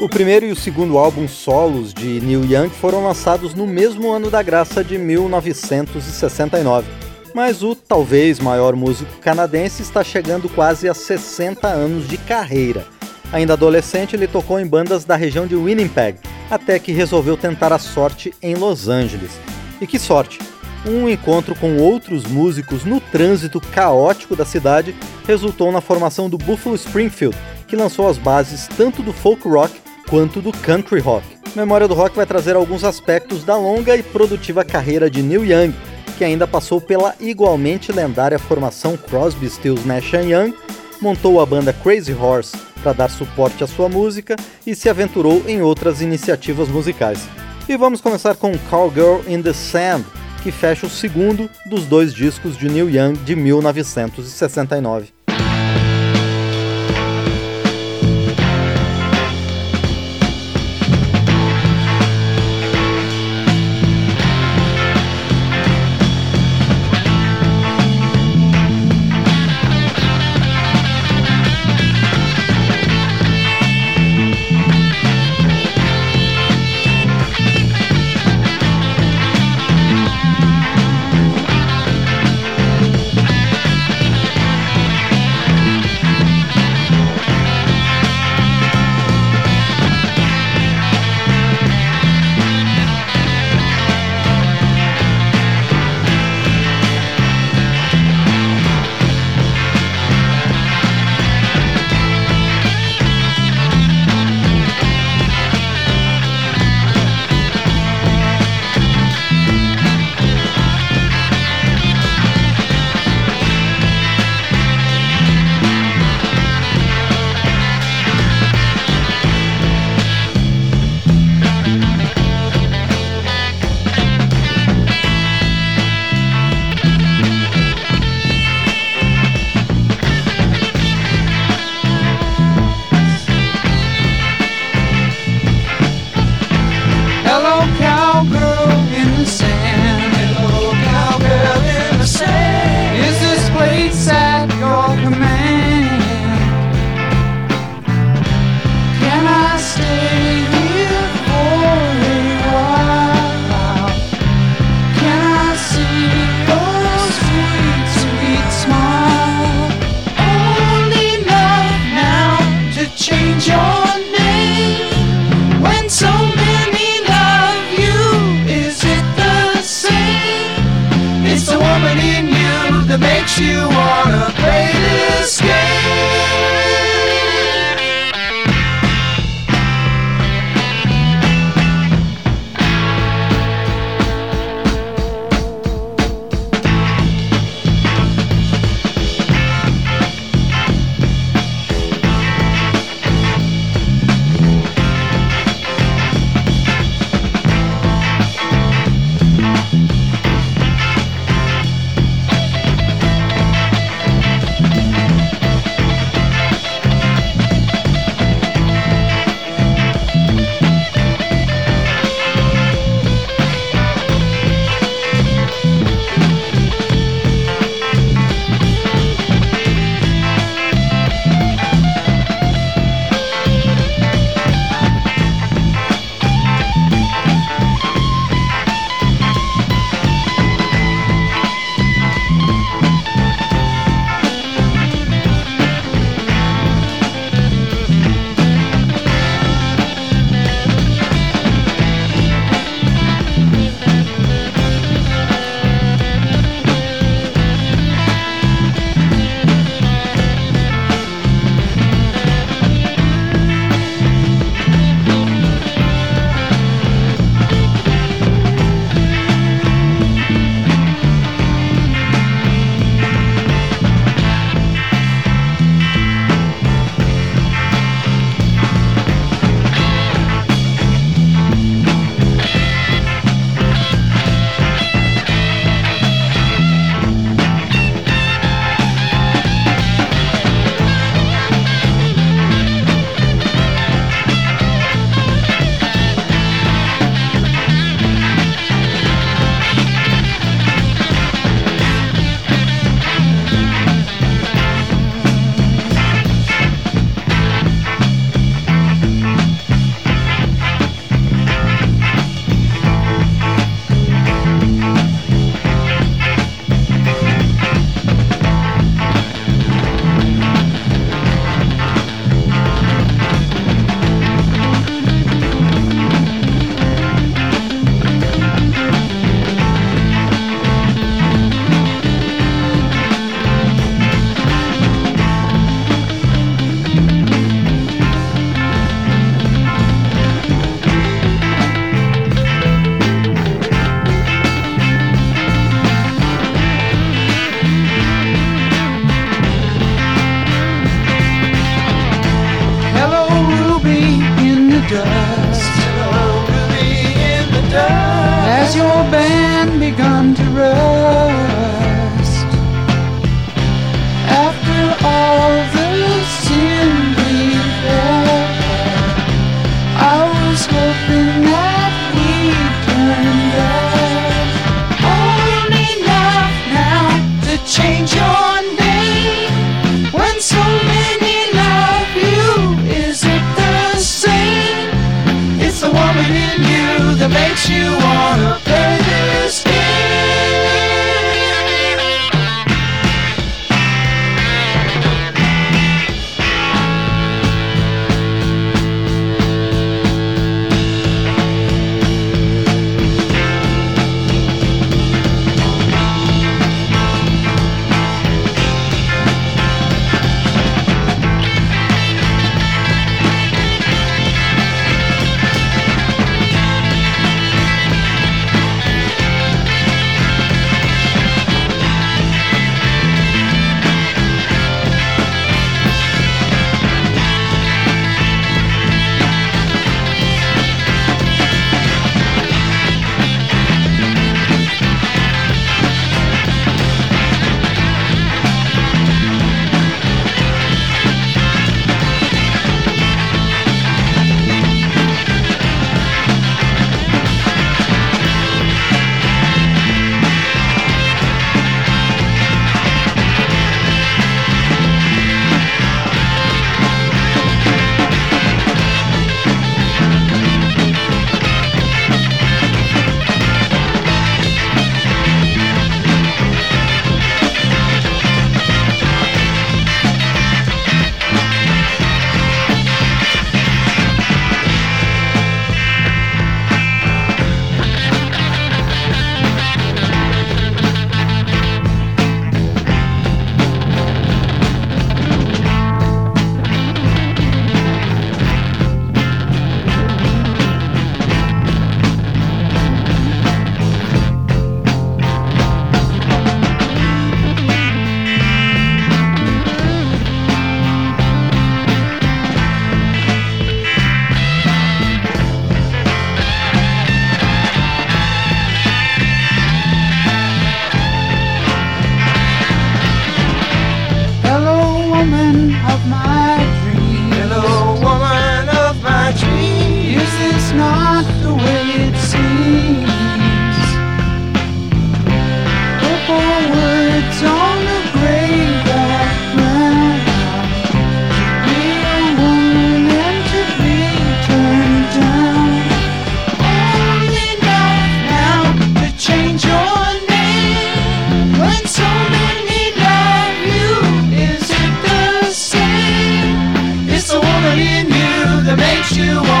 O primeiro e o segundo álbum solos de Neil Young foram lançados no mesmo ano da graça de 1969. Mas o talvez maior músico canadense está chegando quase a 60 anos de carreira. Ainda adolescente, ele tocou em bandas da região de Winnipeg, até que resolveu tentar a sorte em Los Angeles. E que sorte! Um encontro com outros músicos no trânsito caótico da cidade resultou na formação do Buffalo Springfield, que lançou as bases tanto do folk rock quanto do country rock. Memória do Rock vai trazer alguns aspectos da longa e produtiva carreira de Neil Young, que ainda passou pela igualmente lendária formação Crosby, Stills, Nash Young, montou a banda Crazy Horse para dar suporte à sua música e se aventurou em outras iniciativas musicais. E vamos começar com Cowgirl in the Sand, que fecha o segundo dos dois discos de Neil Young de 1969. You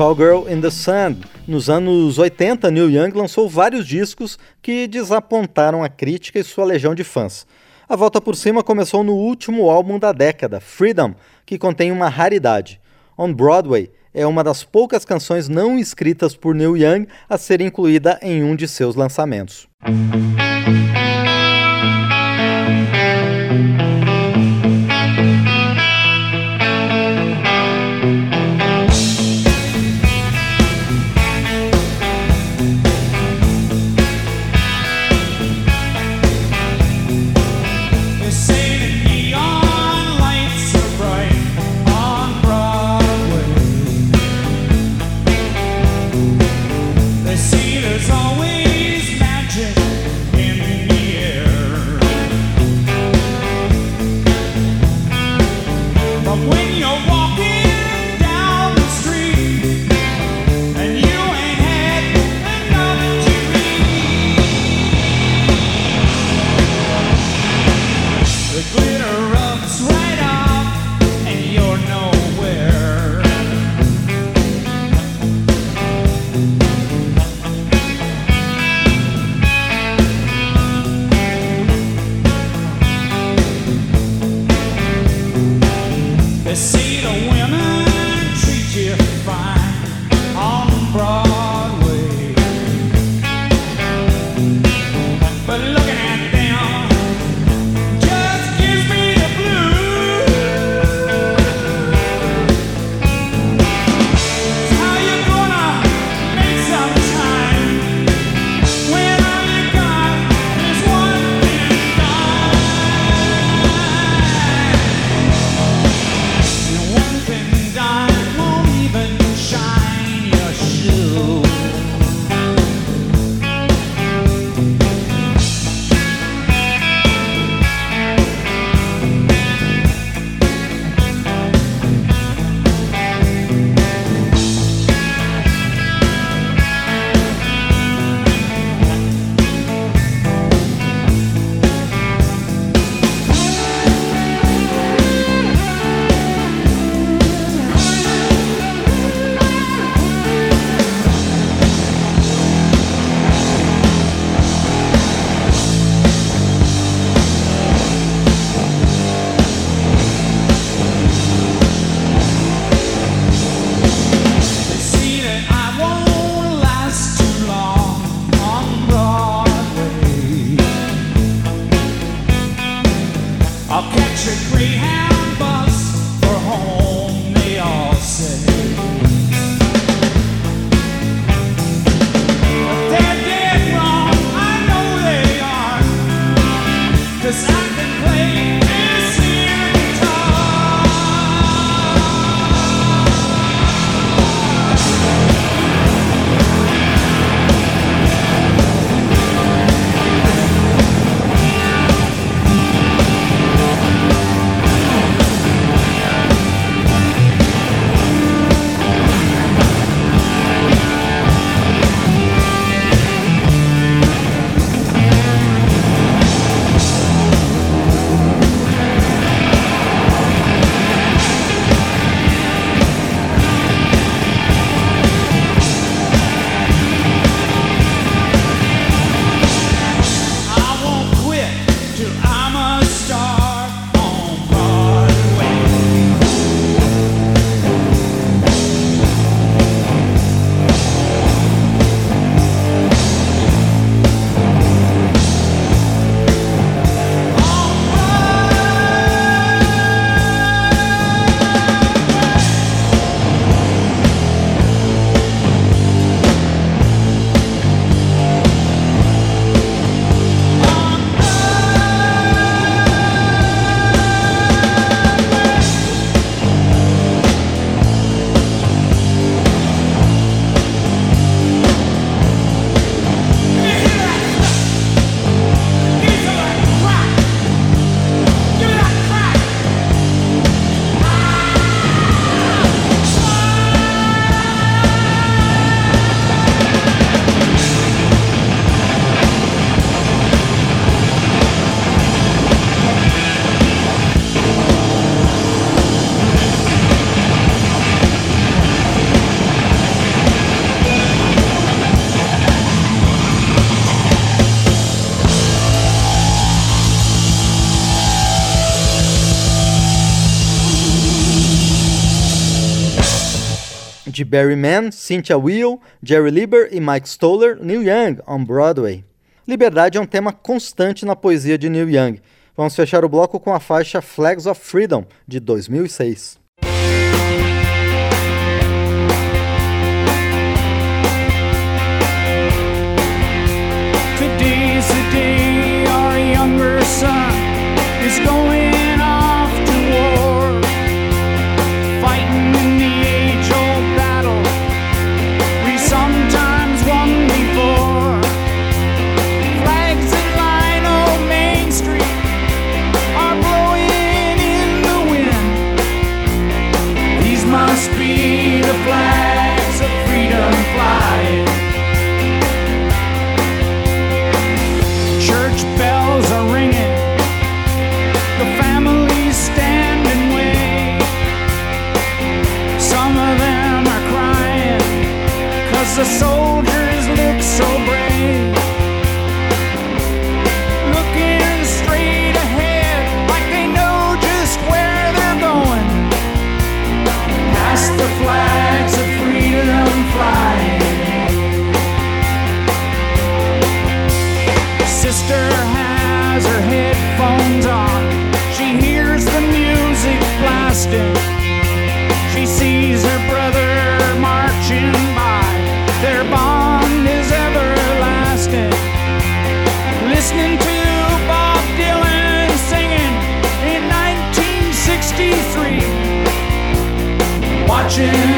Cowgirl in the Sand. Nos anos 80, Neil Young lançou vários discos que desapontaram a crítica e sua legião de fãs. A volta por cima começou no último álbum da década, Freedom, que contém uma raridade. On Broadway é uma das poucas canções não escritas por Neil Young a ser incluída em um de seus lançamentos. de Barry Mann, Cynthia Will, Jerry Lieber e Mike Stoller, Neil Young, on Broadway. Liberdade é um tema constante na poesia de Neil Young. Vamos fechar o bloco com a faixa Flags of Freedom, de 2006. watching.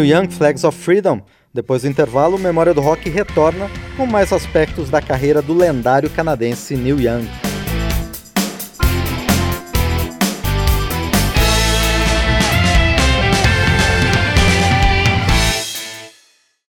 Neil Young Flags of Freedom. Depois do intervalo, Memória do Rock retorna com mais aspectos da carreira do lendário canadense Neil Young.